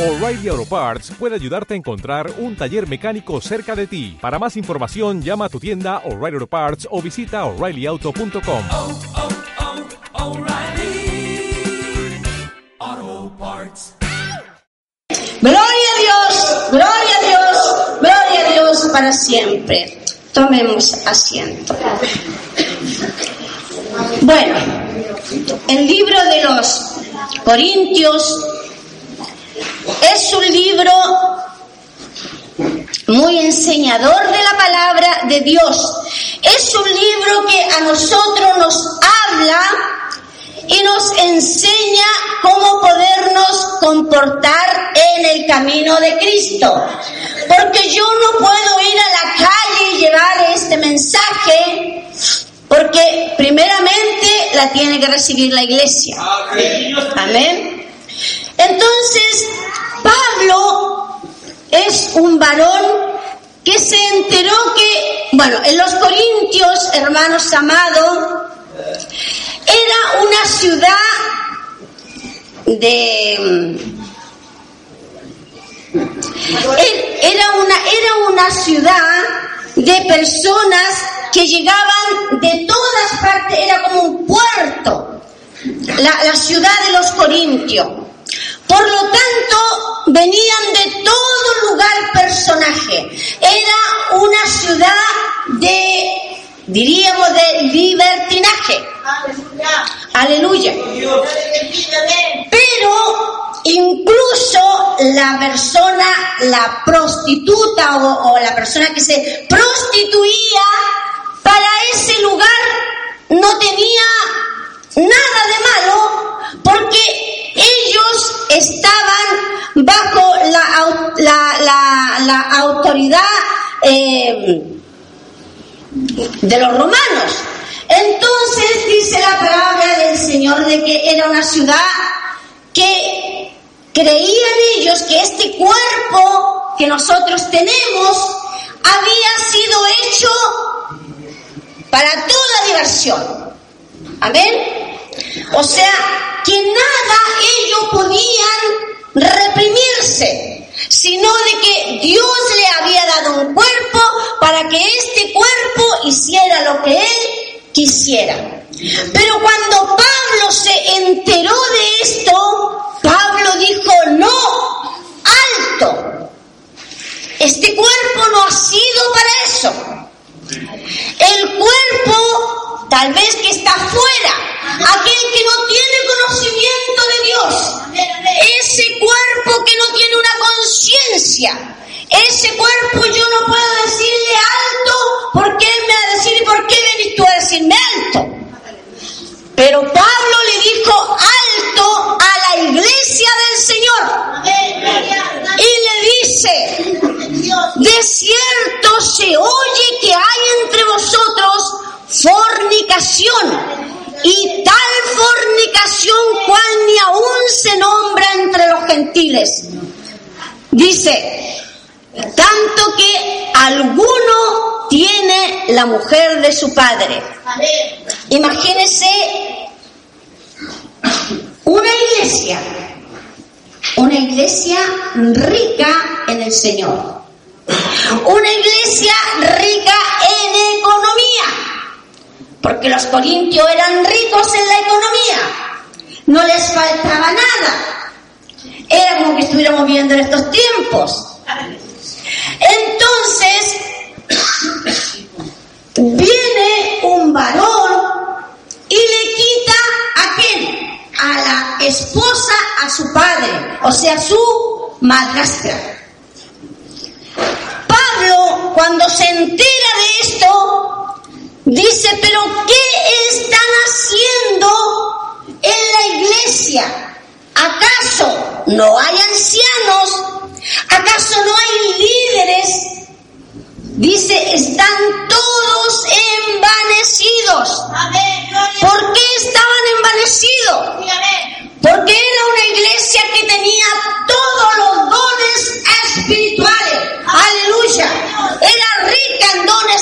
O'Reilly Auto Parts puede ayudarte a encontrar un taller mecánico cerca de ti. Para más información, llama a tu tienda O'Reilly Auto Parts o visita oreillyauto.com. oh, oh, Parts. Gloria a Dios, gloria a Dios, gloria a Dios para siempre. Tomemos asiento. Bueno, el libro de los Corintios es un libro muy enseñador de la palabra de Dios. Es un libro que a nosotros nos habla y nos enseña cómo podernos comportar en el camino de Cristo. Porque yo no puedo ir a la calle y llevar este mensaje porque primeramente la tiene que recibir la iglesia. Amén. Entonces, Pablo es un varón que se enteró que, bueno, en los Corintios, hermanos amados, era una ciudad de er- era una era una ciudad de personas que llegaban de todas partes era como un puerto la, la ciudad de los corintios por lo tanto venían de todo lugar personaje era una ciudad de diríamos de libertinaje Aleluya. Pero incluso la persona, la prostituta o, o la persona que se prostituía para ese lugar no tenía nada de malo porque ellos estaban bajo la, la autoridad eh, de los romanos. Entonces dice la palabra del Señor de que era una ciudad que creían ellos que este cuerpo que nosotros tenemos había sido hecho para toda diversión. Amén. O sea, que nada ellos podían reprimirse, sino de que Dios le había dado un cuerpo para que este cuerpo hiciera lo que él quisiera. Pero cuando Pablo se enteró de esto, Pablo dijo, no, alto, este cuerpo no ha sido para eso. El cuerpo, tal vez que está fuera, aquel que no tiene conocimiento de Dios, ese cuerpo que no tiene una conciencia, ese cuerpo yo no puedo decirle alto porque él me va a decir, ¿y por qué venís tú a decirme alto? Pero Pablo le dijo alto a la iglesia del Señor. Y le dice, de cierto se oye que hay entre vosotros fornicación y tal fornicación cual ni aún se nombra entre los gentiles. Dice, tanto que alguno tiene la mujer de su padre. Imagínese una iglesia, una iglesia rica en el Señor, una iglesia rica en economía, porque los corintios eran ricos en la economía, no les faltaba nada, era como que estuviéramos viviendo en estos tiempos. Entonces, viene un varón y le quita a quién? A la esposa, a su padre, o sea, su madrastra. Pablo, cuando se entera de esto, dice, pero ¿qué están haciendo en la iglesia? ¿Acaso no hay ancianos? ¿Acaso no hay líderes? Dice, están todos envanecidos. ¿Por qué estaban envanecidos? Porque era una iglesia que tenía todos los dones espirituales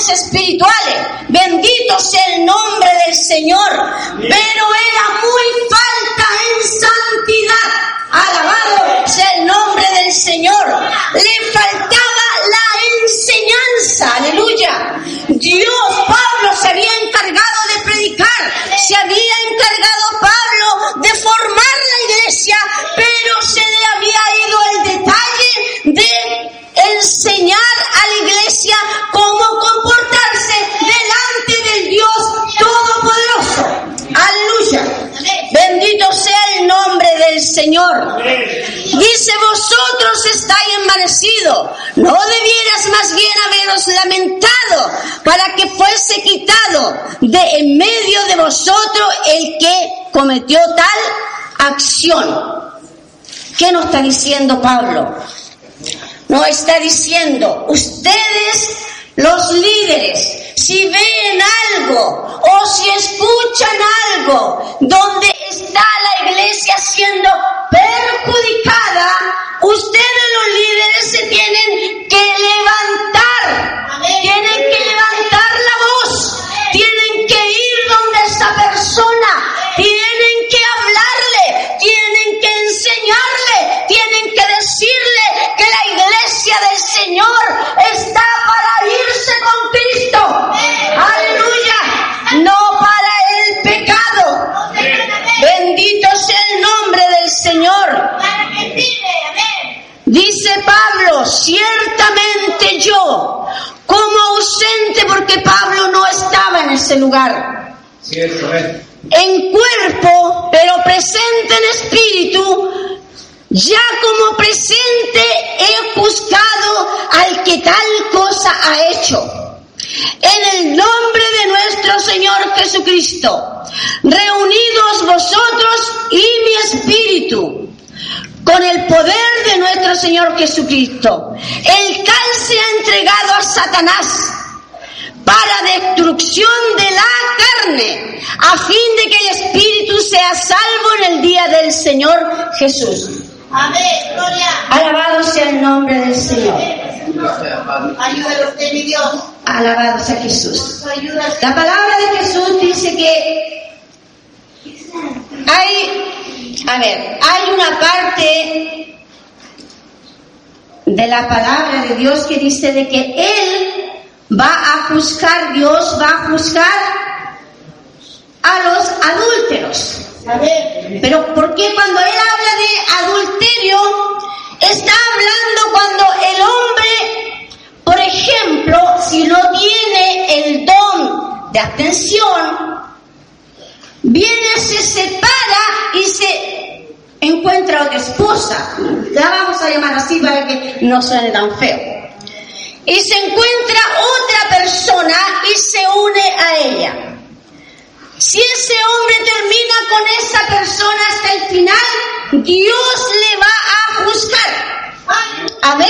espirituales. Bendito sea el nombre del Señor. Pero era muy falta en santidad. Alabado sea el nombre del Señor. Le faltaba la enseñanza. Aleluya. Dios, Pablo, se había encargado de predicar. Se había encargado Pablo de formar la iglesia. Lamentado para que fuese quitado de en medio de vosotros el que cometió tal acción. ¿Qué nos está diciendo Pablo? No está diciendo, ustedes los líderes, si ven algo o si escuchan algo donde está la iglesia siendo perjudicada, ustedes los líderes se tienen que levantar, tienen que levantar la voz, tienen que ir donde esa persona, tienen que hablarle, tienen que enseñarle, tienen que decirle que la iglesia del Señor está para irse con Cristo. Aleluya. No para el pecado. Bendito sea el nombre del Señor. Dice Pablo, ciertamente yo, como ausente, porque Pablo no estaba en ese lugar, en cuerpo, pero presente en espíritu, ya como presente he juzgado al que tal cosa ha hecho. En el nombre de nuestro Señor Jesucristo, reunidos vosotros y mi espíritu, con el poder de nuestro Señor Jesucristo, el cual se ha entregado a Satanás para destrucción de la carne, a fin de que el espíritu sea salvo en el día del Señor Jesús. Amén, gloria. Alabado sea el nombre del Señor. Ayúdanos de mi Dios. Alabado sea Jesús. La palabra de Jesús dice que hay, a ver, hay una parte de la palabra de Dios que dice de que Él va a juzgar, Dios va a juzgar a los adúlteros. Pero ¿por qué cuando él habla de adulterio está hablando cuando el hombre, por ejemplo, si no tiene el don de atención, viene, se separa y se encuentra otra esposa. La vamos a llamar así para que no suene tan feo. Y se encuentra otra persona y se une a ella. Si ese hombre termina con esa persona hasta el final, Dios le va a juzgar. Amén.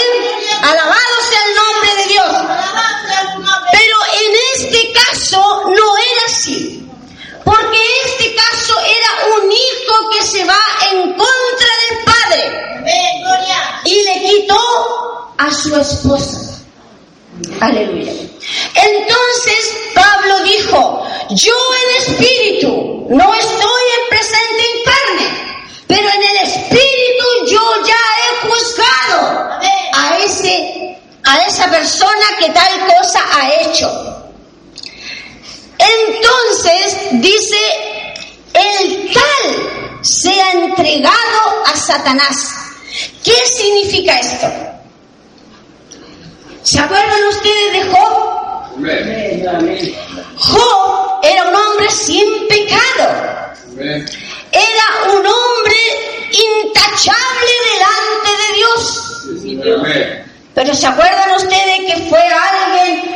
Alabado sea el nombre de Dios. Pero en este caso no era así. Porque este caso era un hijo que se va en contra del padre y le quitó a su esposa. Aleluya. Entonces Pablo dijo, yo en espíritu no estoy en presente en carne, pero en el espíritu yo ya he juzgado a ese a esa persona que tal cosa ha hecho. Entonces dice, el tal se ha entregado a Satanás. ¿Qué significa esto? ¿Se acuerdan ustedes de Job? Job era un hombre sin pecado. Era un hombre intachable delante de Dios. Pero ¿se acuerdan ustedes que fue alguien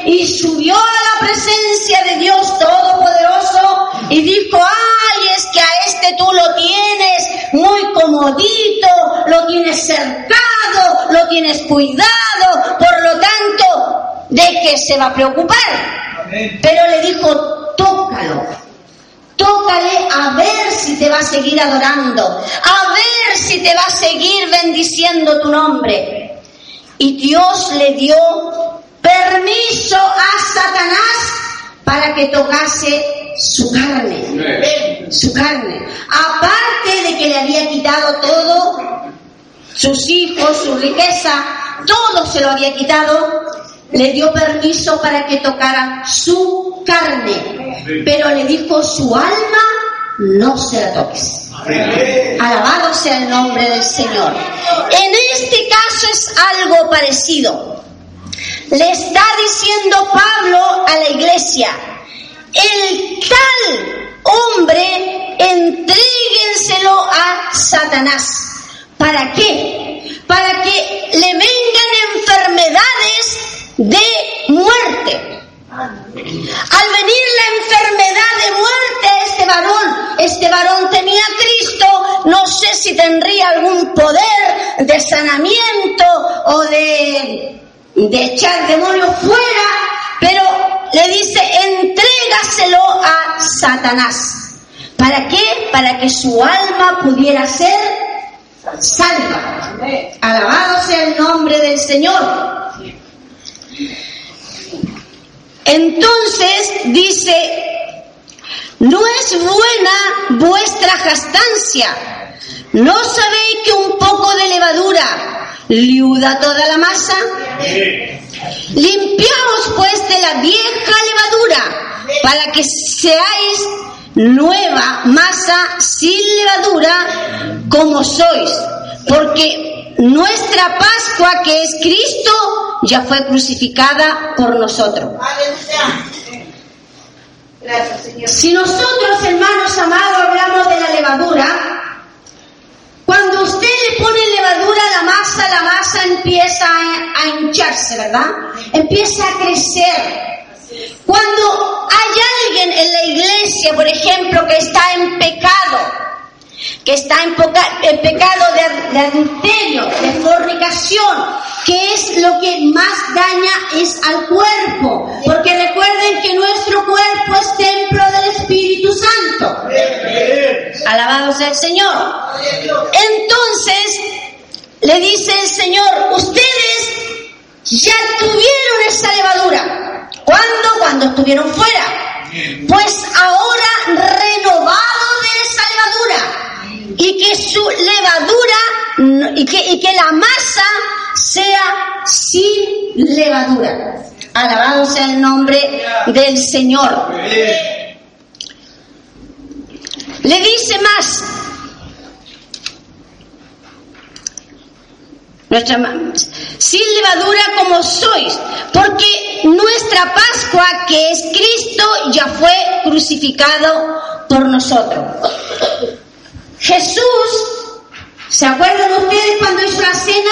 y subió a la presencia de Dios Todopoderoso y dijo, ay, es que a este tú lo tienes muy comodito, lo tienes cercado, lo tienes cuidado, por lo tanto, ¿de qué se va a preocupar? Pero le dijo, tócalo, tócale a ver si te va a seguir adorando, a ver si te va a seguir bendiciendo tu nombre. Y Dios le dio permiso a Satanás para que tocase su carne. Su carne. Aparte de que le había quitado todo, sus hijos, su riqueza, todo se lo había quitado, le dio permiso para que tocara su carne. Pero le dijo, su alma no se la toques. Alabado sea el nombre del Señor. En este caso es algo parecido. Le está diciendo Pablo a la iglesia, el tal hombre entréguenselo a Satanás. ¿Para qué? Para que le vengan enfermedades de muerte. Al venir la enfermedad de muerte a este varón, este varón tenía Cristo, no sé si tendría algún poder de sanamiento o de, de echar demonios fuera, pero le dice, entrégaselo a Satanás. ¿Para qué? Para que su alma pudiera ser salva. Alabado sea el nombre del Señor. Entonces dice, no es buena vuestra jastancia. ¿No sabéis que un poco de levadura liuda toda la masa? Limpiamos pues de la vieja levadura para que seáis nueva masa sin levadura como sois. Porque nuestra Pascua, que es Cristo, ya fue crucificada por nosotros. Gracias, Señor. Si nosotros, hermanos amados, hablamos de la levadura, cuando usted le pone levadura a la masa, la masa empieza a, hincharse, ¿verdad? Empieza a crecer. Cuando hay alguien en la iglesia, por ejemplo, que está en pecado, que está en, poca- en pecado de, de adulterio, de fornicación, que es lo que más daña es al cuerpo, porque recuerden que nuestro cuerpo es templo del Espíritu Santo. Alabado sea el Señor. Entonces, le dice el Señor, ustedes ya tuvieron esa levadura. ¿Cuándo? Cuando estuvieron fuera. Pues ahora renovados de esa levadura. Y que su levadura y que, y que la masa sea sin levadura. Alabado sea el nombre del Señor. Le dice más. Nuestra, sin levadura como sois, porque nuestra Pascua, que es Cristo, ya fue crucificado por nosotros. Jesús, ¿se acuerdan ustedes cuando hizo la cena?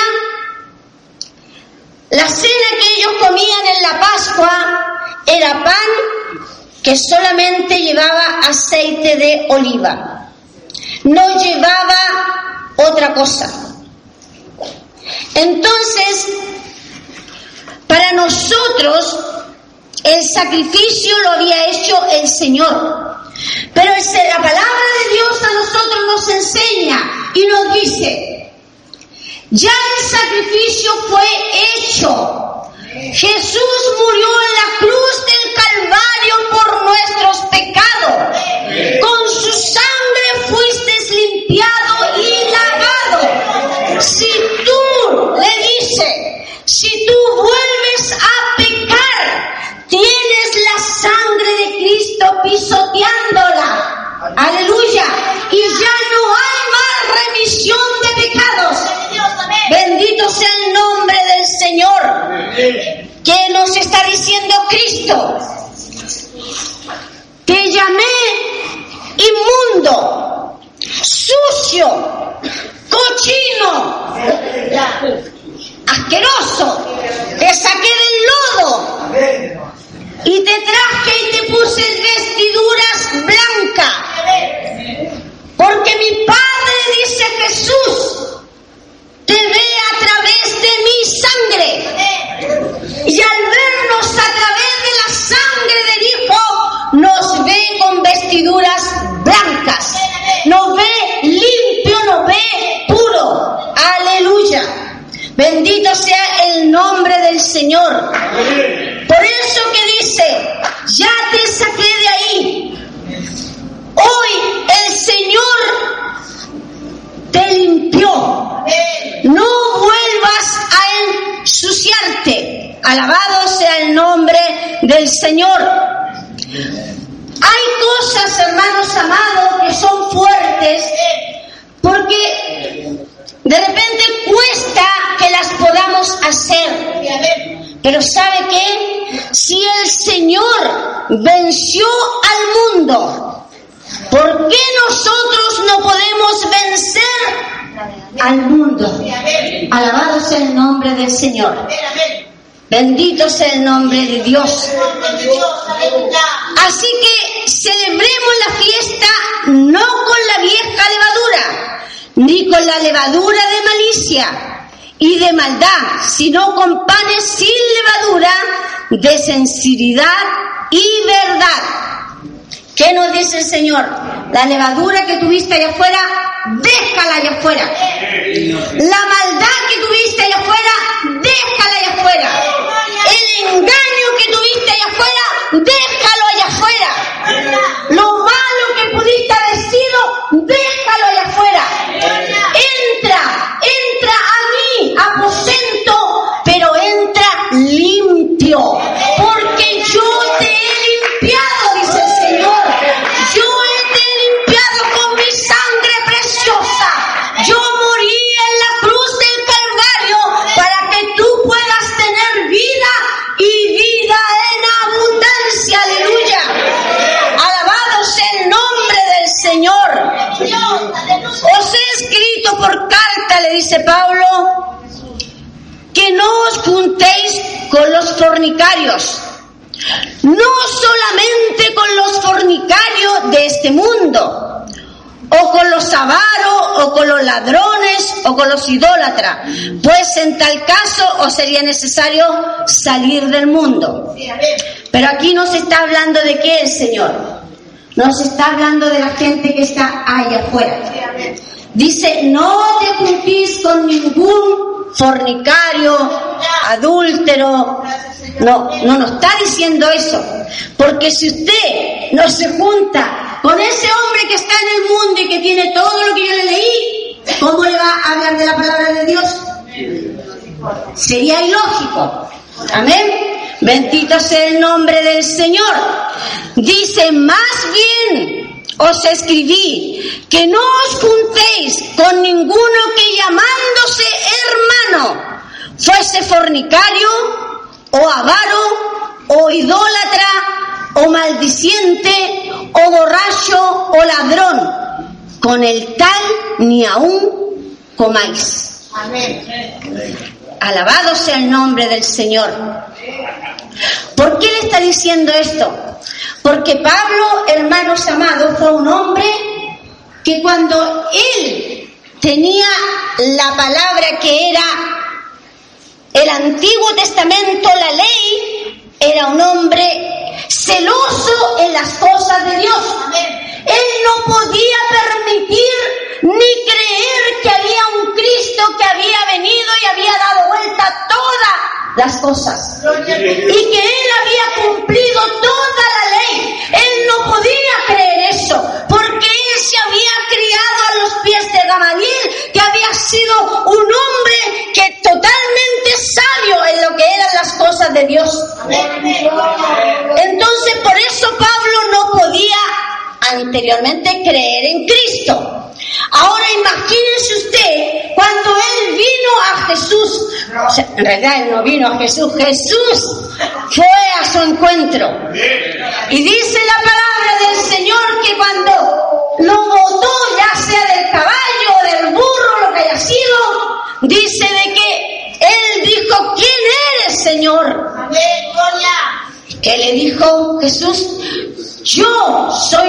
La cena que ellos comían en la Pascua era pan que solamente llevaba aceite de oliva. No llevaba otra cosa. Entonces, para nosotros, el sacrificio lo había hecho el Señor. Pero la palabra de Dios a nosotros nos enseña y nos dice, ya el sacrificio fue hecho. Jesús murió en la cruz del Calvario por nuestros pecados. Con su sangre fuiste limpiado y si tú vuelves a pecar, tienes la sangre de Cristo pisoteándola. Aleluya. Y ya no hay más remisión de pecados. Bendito sea el nombre del Señor. que nos está diciendo Cristo? Te llamé inmundo, sucio, cochino, asqueroso. Te saqué del lodo y te traje y te puse vestiduras blancas. Porque mi Padre, dice Jesús, te ve a través de mi sangre. Y al vernos a través de la sangre del Hijo, nos ve con vestiduras blancas. Nos ve limpio, nos ve. Bendito sea el nombre del Señor. Por eso que dice, ya te saqué de ahí. Hoy el Señor te limpió. No vuelvas a ensuciarte. Alabado sea el nombre del Señor. Hay cosas, hermanos amados, que son fuertes porque de repente cuesta que las podamos hacer. Pero ¿sabe qué? Si el Señor venció al mundo, ¿por qué nosotros no podemos vencer al mundo? Alabado sea el nombre del Señor. Bendito sea el nombre de Dios. Así que celebremos la fiesta no con la vieja levadura, ni con la levadura de malicia y de maldad, sino con panes sin levadura, de sinceridad y verdad. ¿Qué nos dice el Señor? La levadura que tuviste allá afuera, déjala allá afuera. La maldad que tuviste allá afuera, déjala allá afuera. El engaño que tuviste allá afuera, déjalo allá afuera. Lo malo que pudiste haber sido, déjalo allá afuera. Entra, escrito por carta, le dice Pablo, que no os juntéis con los fornicarios. No solamente con los fornicarios de este mundo, o con los avaros, o con los ladrones, o con los idólatras, pues en tal caso os sería necesario salir del mundo. Pero aquí no se está hablando de qué Señor, nos está hablando de la gente que está allá afuera. Dice, no te juntís con ningún fornicario, adúltero. No, no nos está diciendo eso. Porque si usted no se junta con ese hombre que está en el mundo y que tiene todo lo que yo le leí, ¿cómo le va a hablar de la palabra de Dios? Sería ilógico. Amén. Bendito sea el nombre del Señor. Dice, más bien os escribí que no os juntéis con ninguno que llamándose hermano fuese fornicario o avaro o idólatra o maldiciente o borracho o ladrón. Con el tal ni aún comáis. Alabado sea el nombre del Señor. ¿Por qué le está diciendo esto? Porque Pablo, hermanos amados, fue un hombre que cuando él tenía la palabra que era el Antiguo Testamento, la ley, era un hombre celoso en las cosas de Dios. Él no podía permitir ni creer que había un Cristo que había venido y había dado vuelta a todas las cosas. Y que él había cumplido toda la ley. Él no podía creer eso, porque él se había criado a los pies de Gamaliel, que había sido un hombre que totalmente sabio en lo que eran las cosas de Dios. Entonces, por eso Pablo no podía anteriormente creer en Cristo. Ahora imagínense usted cuando él vino a Jesús. O sea, en realidad él no vino a Jesús, Jesús fue a su encuentro. Y dice la palabra del Señor que cuando lo botó, ya sea del caballo o del burro, lo que haya sido, dice de que él dijo, ¿quién eres, Señor? que le dijo Jesús, yo soy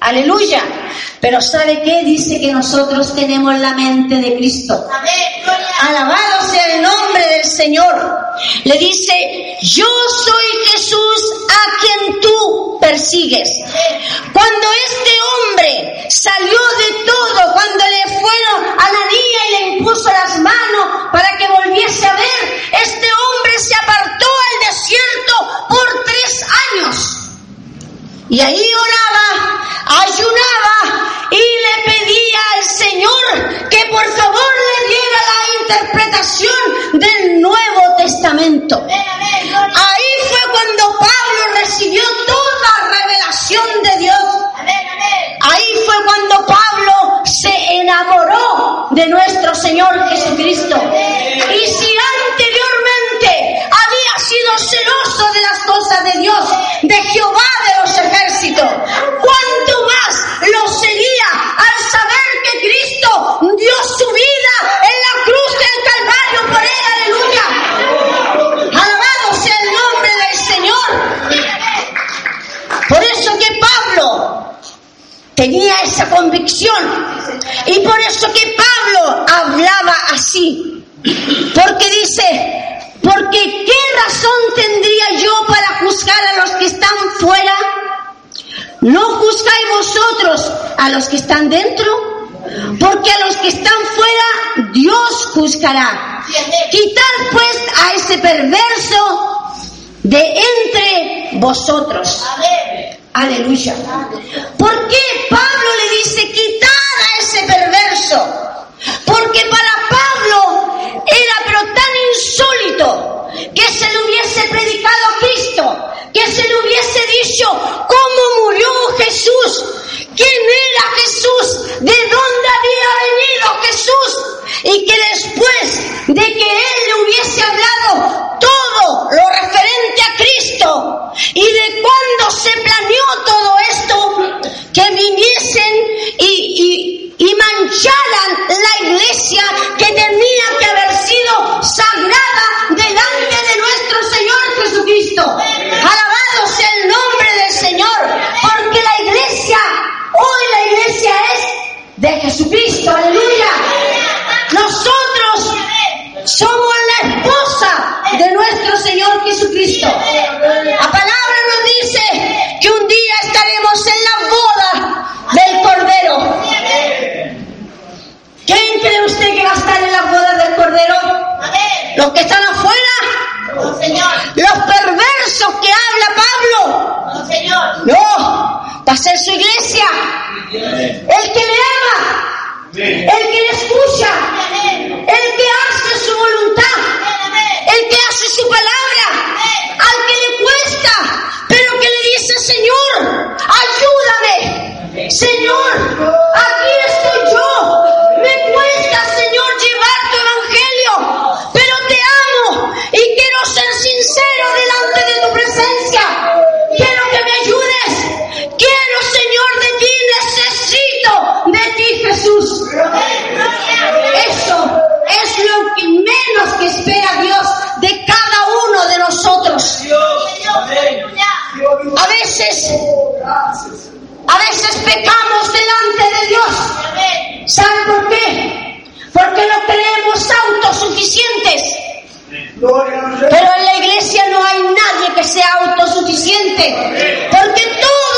Aleluya. Pero ¿sabe qué? Dice que nosotros tenemos la mente de Cristo. Alabado sea el nombre del Señor. Le dice, yo soy Jesús a quien tú persigues. Cuando este hombre salió de todo, cuando le fueron a la niña y le impuso las manos para que volviese a ver, este hombre se apartó al desierto por tres años. Y ahí oraba, ayunaba y le pedía al Señor que por favor le diera la interpretación del Nuevo Testamento. Ahí fue cuando Pablo recibió toda revelación de Dios. Ahí fue cuando Pablo se enamoró de nuestro Señor Jesucristo. Y si anteriormente había sido celoso de las cosas de Dios, de Jehová, de a los que están dentro? Porque a los que están fuera Dios juzgará. Quitad pues a ese perverso de entre vosotros. Aleluya. ¿Por qué Pablo le dice quitar a ese perverso? Porque para Pablo era pero tan insólito que se le hubiese predicado a Cristo, que se le hubiese dicho cómo murió Jesús, quién era Jesús, de dónde había venido Jesús, y que después de que él le hubiese hablado todo lo referente a Cristo y de cuándo se planeó todo esto, que viniesen y, mancharan la iglesia que tenía de nuestro Señor Jesucristo. La palabra nos dice que un día estaremos en la boda del Cordero. ¿Quién cree usted que va a estar en la boda del Cordero? ¿Los que están afuera? ¿Los perversos que habla Pablo? No, va a ser su iglesia. El que le ama, el que le escucha, el que hace su voluntad, el que hace su al que le cuesta, pero que le dice, Señor, ayúdame. Señor, aquí estoy yo. Me cuesta, Señor, llevar tu evangelio, pero te amo y quiero ser sincero delante de tu presencia. Quiero que me ayudes. Quiero, Señor, de ti necesito de ti, Jesús. Eso es lo que menos que espera Dios veces, a veces pecamos delante de Dios. ¿Saben por qué? Porque no creemos autosuficientes. Pero en la iglesia no hay nadie que sea autosuficiente. Porque todos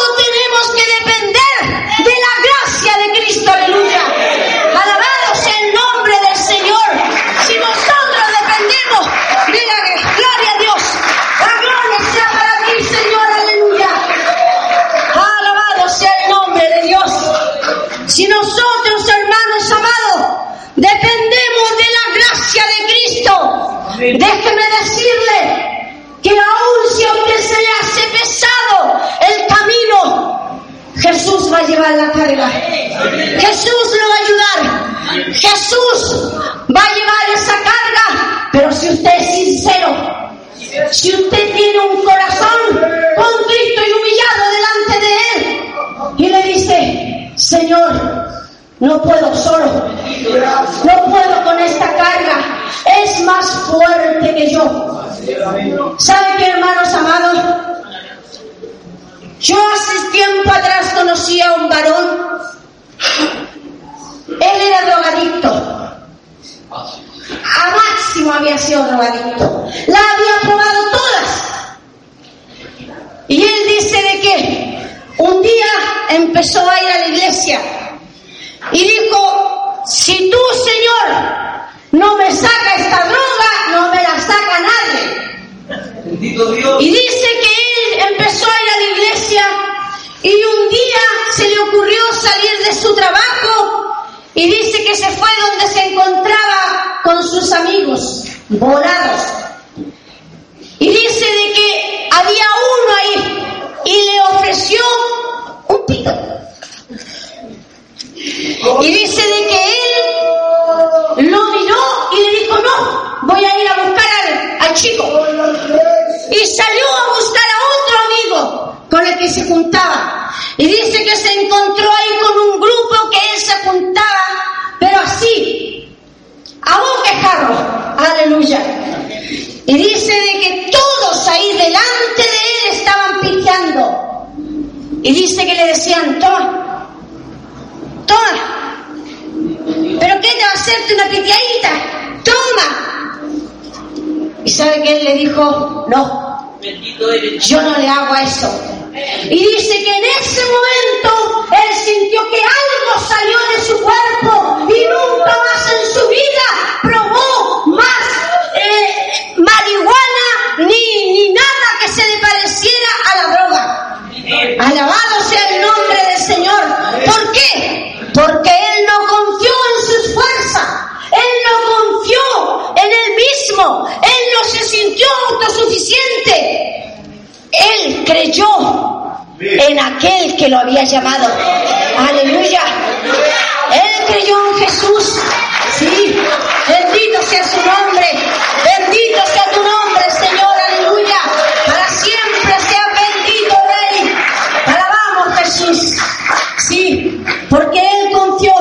Si nosotros, hermanos amados, dependemos de la gracia de Cristo, déjeme decirle que aun si a usted se le hace pesado el camino, Jesús va a llevar la carga. Jesús lo va a ayudar. Jesús va a llevar esa carga. Pero si usted es sincero, si usted tiene un corazón contrito y humillado delante de Él y le dice, Señor, no puedo solo, no puedo con esta carga, es más fuerte que yo. ¿Sabe qué, hermanos amados? Yo hace tiempo atrás conocí a un varón, él era drogadicto. A máximo había sido drogadicto. La había probado todas. Y él dice de que un día empezó a ir a la iglesia y dijo, si tú, Señor, no me saca esta droga, no me la saca nadie. Bendito Dios. Y dice que él empezó a ir a la iglesia y un día se le ocurrió salir de su trabajo y dice que se fue donde se encontraba con sus amigos, volados. Y dice de que había uno ahí y le ofreció un pito. Y dice de que él lo miró y le dijo, no, voy a ir a buscar al, al chico. Y salió a buscar a otro amigo con el que se juntaba. Y dice que se encontró ahí con un grupo que él se juntaba, pero así, a un quejarro. Aleluya. Y dice de que todos Y dice que le decían, toma, toma. ¿Pero qué te va a hacerte una piteadita? Toma. Y sabe que él le dijo, no, yo no le hago eso. Y dice que en ese momento él sintió que algo salió de su cuerpo y nunca más en su vida probó más eh, marihuana ni, ni nada que se le pareciera a la droga. Alabado sea el nombre del Señor. ¿Por qué? Porque él no confió en sus fuerzas. Él no confió en él Él no se sintió autosuficiente. Él creyó en aquel que lo había llamado. Aleluya. Él creyó en Jesús. Sí. Bendito sea su nombre. Bendito sea tu nombre, Señor. Aleluya. Para siempre sea bendito, Rey. Alabamos, Jesús. Sí. Porque Él confió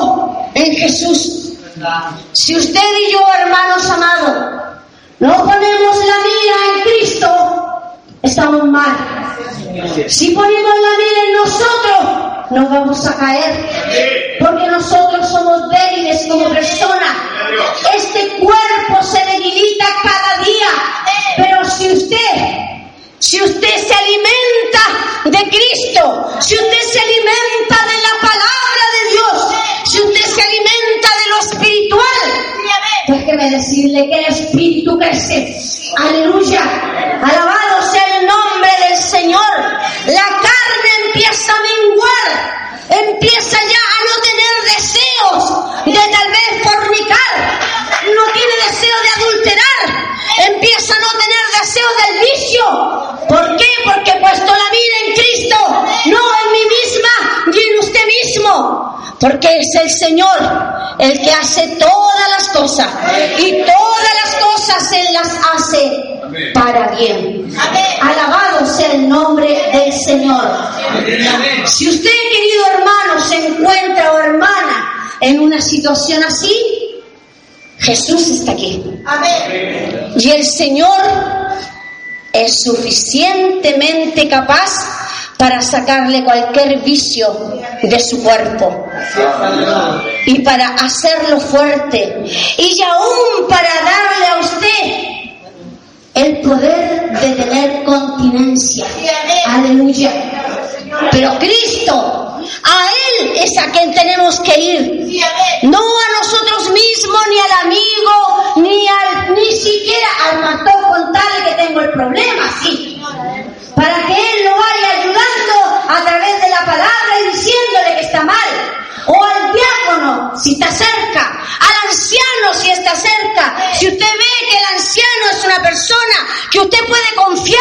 en Jesús. Si usted y yo, hermanos amados, no ponemos la mira en Cristo, estamos mal. Si ponemos la mira en nosotros, nos vamos a caer. Porque nosotros somos débiles como personas. Este cuerpo se debilita cada día. Pero si usted, si usted se alimenta de Cristo, si usted se alimenta de la palabra de Dios, si usted se alimenta déjeme decirle que el espíritu crece. Aleluya. Alabado sea el nombre del Señor. La carne empieza a menguar. Empieza ya a no tener deseos de tal vez fornicar. No tiene deseo de adulterar. Empieza a no tener deseo del vicio. ¿Por qué? Porque puesto la vida en Cristo, no Porque es el Señor el que hace todas las cosas. Y todas las cosas Él las hace para bien. Alabado sea el nombre del Señor. Si usted, querido hermano, se encuentra o hermana en una situación así, Jesús está aquí. Y el Señor es suficientemente capaz para sacarle cualquier vicio de su cuerpo y para hacerlo fuerte y aún para darle a usted el poder de tener continencia. Aleluya. Pero Cristo, a Él es a quien tenemos que ir. No a nosotros mismos, ni al amigo, ni al, ni siquiera al matón con tal que tengo el problema, sí. Para que Él lo vaya a través de la palabra y diciéndole que está mal. O al diácono, si está cerca. Al anciano, si está cerca. Si usted ve que el anciano es una persona que usted puede confiar,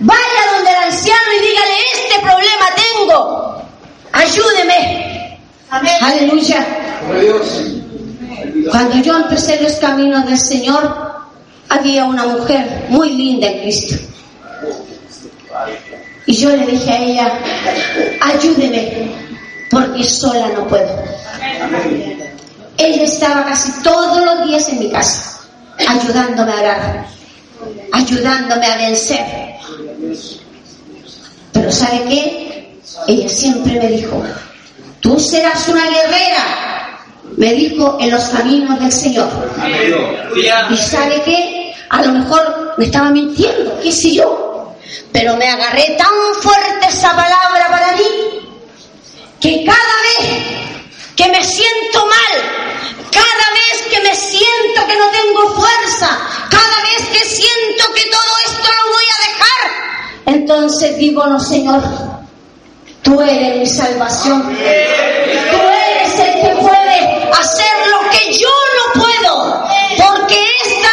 vaya donde el anciano y dígale, este problema tengo. Ayúdeme. Aleluya. Cuando yo empecé los caminos del Señor, había una mujer muy linda en Cristo. Y yo le dije a ella, ayúdeme, porque sola no puedo. Ella estaba casi todos los días en mi casa, ayudándome a orar, ayudándome a vencer. Pero ¿sabe qué? Ella siempre me dijo, tú serás una guerrera, me dijo en los caminos del Señor. ¿Y sabe qué? A lo mejor me estaba mintiendo, qué sé yo. Pero me agarré tan fuerte esa palabra para mí que cada vez que me siento mal, cada vez que me siento que no tengo fuerza, cada vez que siento que todo esto lo voy a dejar, entonces digo, no Señor, tú eres mi salvación. Tú eres el que puede hacer lo que yo no puedo. Porque esta,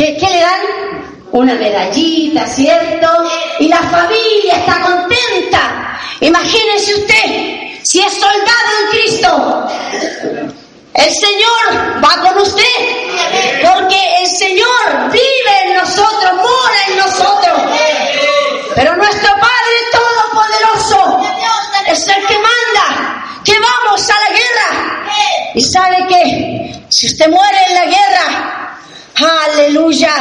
¿qué, le dan? Una medallita, ¿cierto? Y la familia está contenta. Imagínese usted, si es soldado en Cristo, el Señor va con usted, porque el Señor vive en nosotros, mora en nosotros. Pero nuestro Padre Todopoderoso es el que manda que vamos a la guerra. Y sabe que si usted muere en la guerra, aleluya,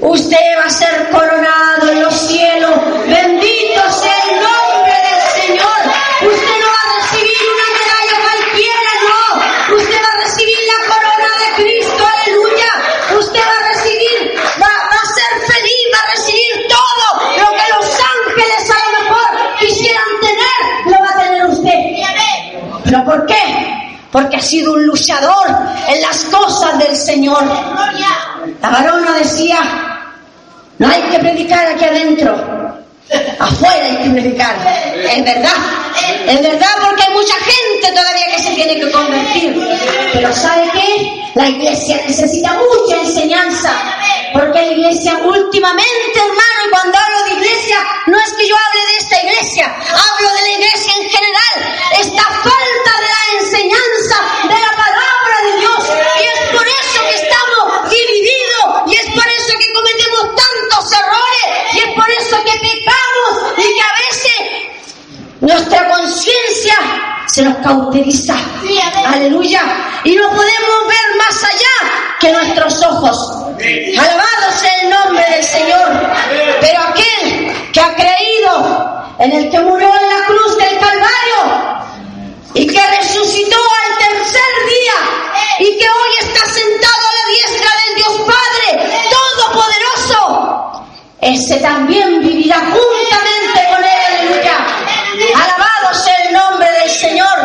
usted va a ser coronado en los cielos. Bendito sea el nombre del Señor. Usted no va a recibir una medalla cualquiera, no. Usted va a recibir la corona de Cristo, aleluya. Usted va a recibir, va, va a ser feliz, va a recibir todo lo que los ángeles a lo mejor quisieran tener, lo va a tener usted. ¿Pero por? Porque ha sido un luchador en las cosas del Señor. La varona decía, no hay que predicar aquí adentro, afuera hay que predicar. Es verdad, es verdad porque hay mucha gente todavía que se tiene que convertir. Pero ¿sabe qué? La iglesia necesita mucha enseñanza. Porque la iglesia últimamente, hermano, y cuando hablo de iglesia, no es que yo hable de esta iglesia, hablo de la iglesia en general. Esta falta de la enseñanza de la palabra de Dios. Y es por eso que estamos divididos. Y es por eso que cometemos errores. Y es por eso que pecamos. Y que a veces nuestra conciencia se nos cauteriza. Aleluya. Y no podemos ver más allá que nuestros ojos. Alabado sea el nombre del Señor. Pero aquel que ha creído en el que murió en la cruz del Calvario y que resucitó al tercer día y que hoy está sentado a la diestra del Dios Padre ese también vivirá juntamente con él. Aleluya. Alabado sea el nombre del Señor.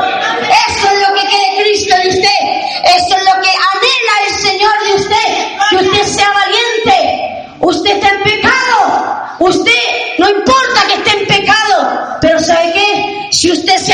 Eso es lo que quiere Cristo de usted. Eso es lo que anhela el Señor de usted. Que usted sea valiente. Usted está en pecado. Usted, no importa que esté en pecado. Pero ¿sabe qué? Si usted se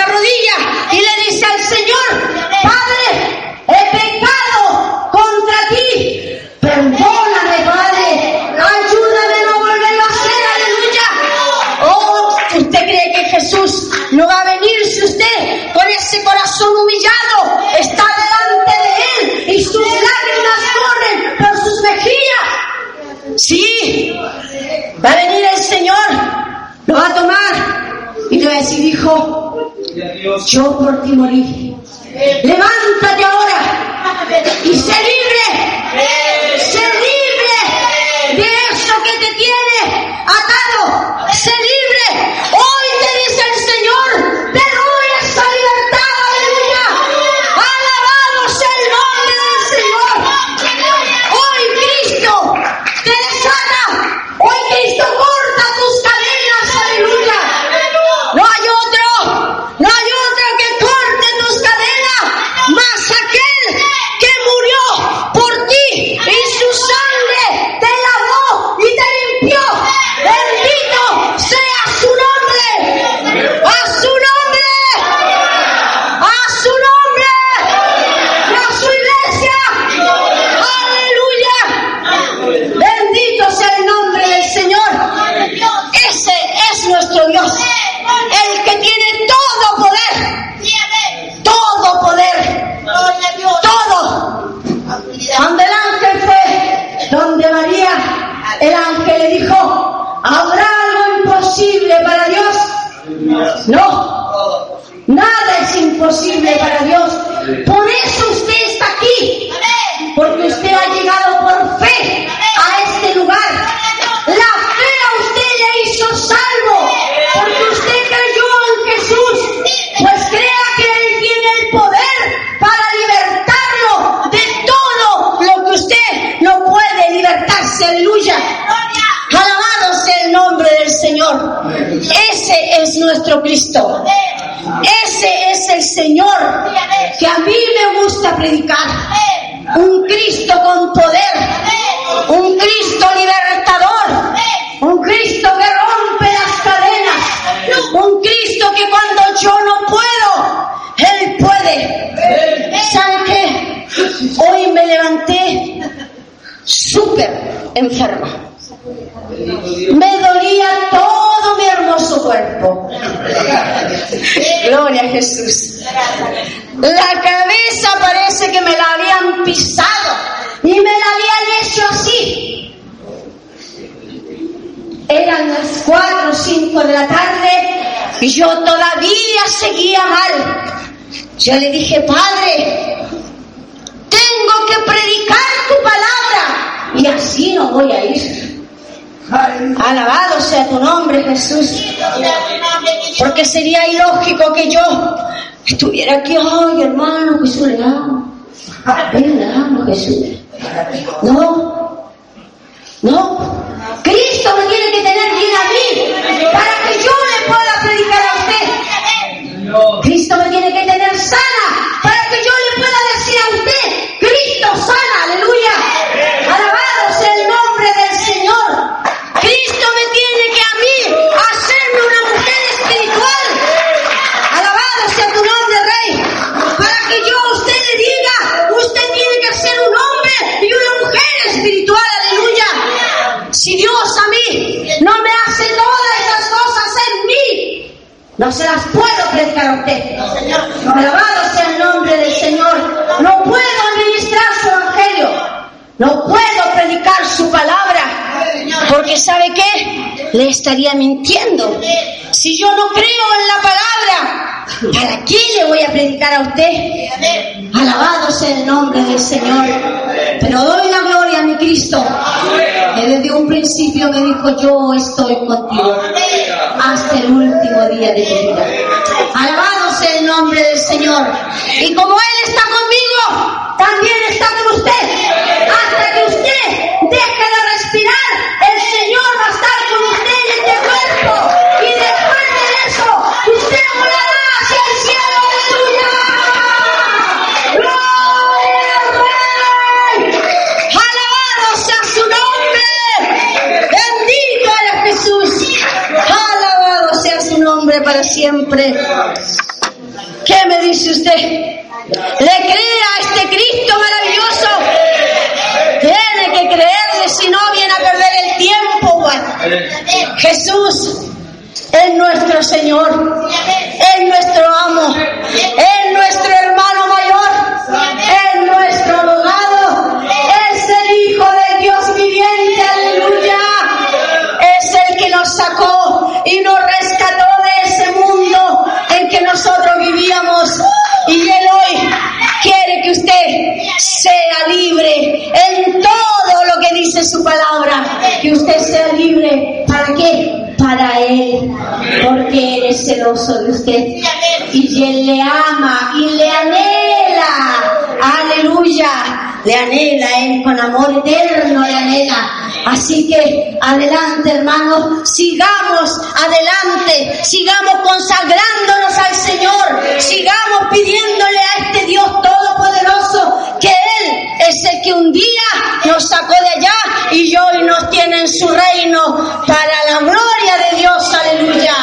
Sí, va a venir el Señor, lo va a tomar y le va a decir, hijo, yo por ti morí. Levántate ahora y sé libre. Nuestro Cristo. Ese es el Señor que a mí me gusta predicar. Un Cristo con poder. Un Cristo libertador. Un Cristo que rompe las cadenas. Un Cristo que cuando yo no puedo, Él puede. ¿Sabe qué? Hoy me levanté súper enferma. Me dolía todo hermoso cuerpo. Gloria a Jesús. La cabeza parece que me la habían pisado y me la habían hecho así. Eran las cuatro o cinco de la tarde y yo todavía seguía mal. Yo le dije, Padre, tengo que predicar tu palabra y así no voy a ir. Alabado sea tu nombre, Jesús. Porque sería ilógico que yo estuviera aquí, ay hermano, Jesús le Jesús. No, no. Cristo me tiene que tener bien no se las puedo predicar a usted. Alabado sea el nombre del Señor. No puedo administrar su evangelio. No puedo predicar su palabra. Porque ¿sabe qué? Le estaría mintiendo. Si yo no creo en la palabra, ¿para qué le voy a predicar a usted? Alabado sea el nombre del Señor. Pero doy la gloria a mi Cristo. Que desde un principio me dijo, yo estoy contigo hasta el último día de tu vida. Alabado sea el nombre del Señor. Y como Él está conmigo, también está con usted. Para siempre! ¿Qué me dice usted? ¿Le cree a este Cristo maravilloso? Tiene que creerle, si no viene a perder el tiempo. Jesús es nuestro Señor, es nuestro amo, es nuestro que usted sea libre en todo lo que dice su palabra. Que usted sea libre. ¿Para qué? Para Él. Porque Él es celoso de usted. Y Él le ama y le anhela. Aleluya. Le anhela Él con amor eterno, le anhela. Así que adelante, hermanos, sigamos adelante, sigamos consagrándonos al Señor, sigamos pidiéndole a este Dios Él que un día nos sacó de allá y hoy nos tiene en su reino para la gloria de Dios, aleluya.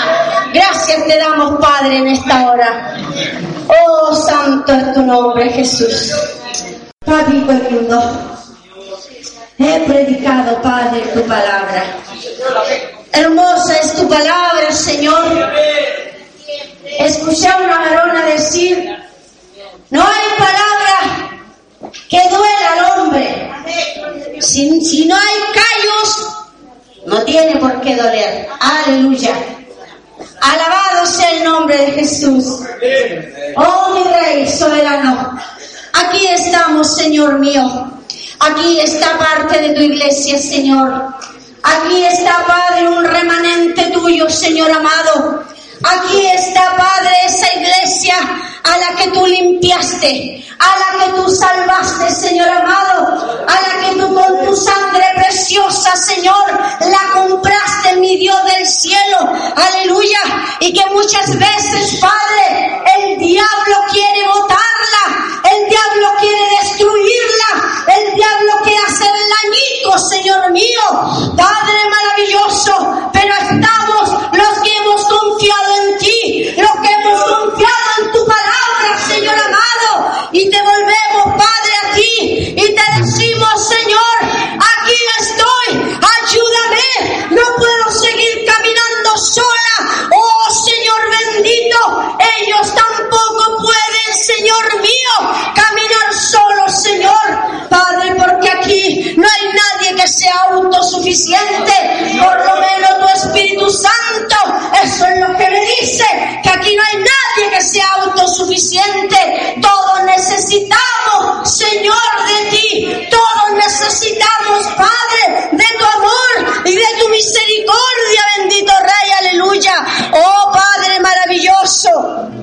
Gracias te damos, Padre, en esta hora. Oh, santo es tu nombre, Jesús. Papito mundo. He predicado, Padre, tu palabra. Hermosa es tu palabra, Señor. Escuché a una varona decir, no hay palabra que duela al Si, si no hay callos, no tiene por qué doler. Aleluya. Alabado sea el nombre de Jesús. Oh, mi Rey soberano. Aquí estamos, Señor mío. Aquí está parte de tu iglesia, Señor. Aquí está, Padre, un remanente tuyo, Señor amado. La que tú limpiaste, a la que tú salvaste, Señor amado, a la que tú con tu sangre preciosa, Señor, la compraste, mi Dios del cielo. Aleluya. Y que muchas veces, Padre, el diablo quiere botarla, el diablo quiere destruirla, el diablo quiere hacerla añico, Señor mío. Padre maravilloso, sea autosuficiente, por lo menos tu Espíritu Santo. Eso es lo que me dice, que aquí no hay nadie que sea autosuficiente. Todos necesitamos, Señor, de ti. Todos necesitamos, Padre, de tu amor y de tu misericordia, bendito Rey, aleluya. Oh Padre maravilloso.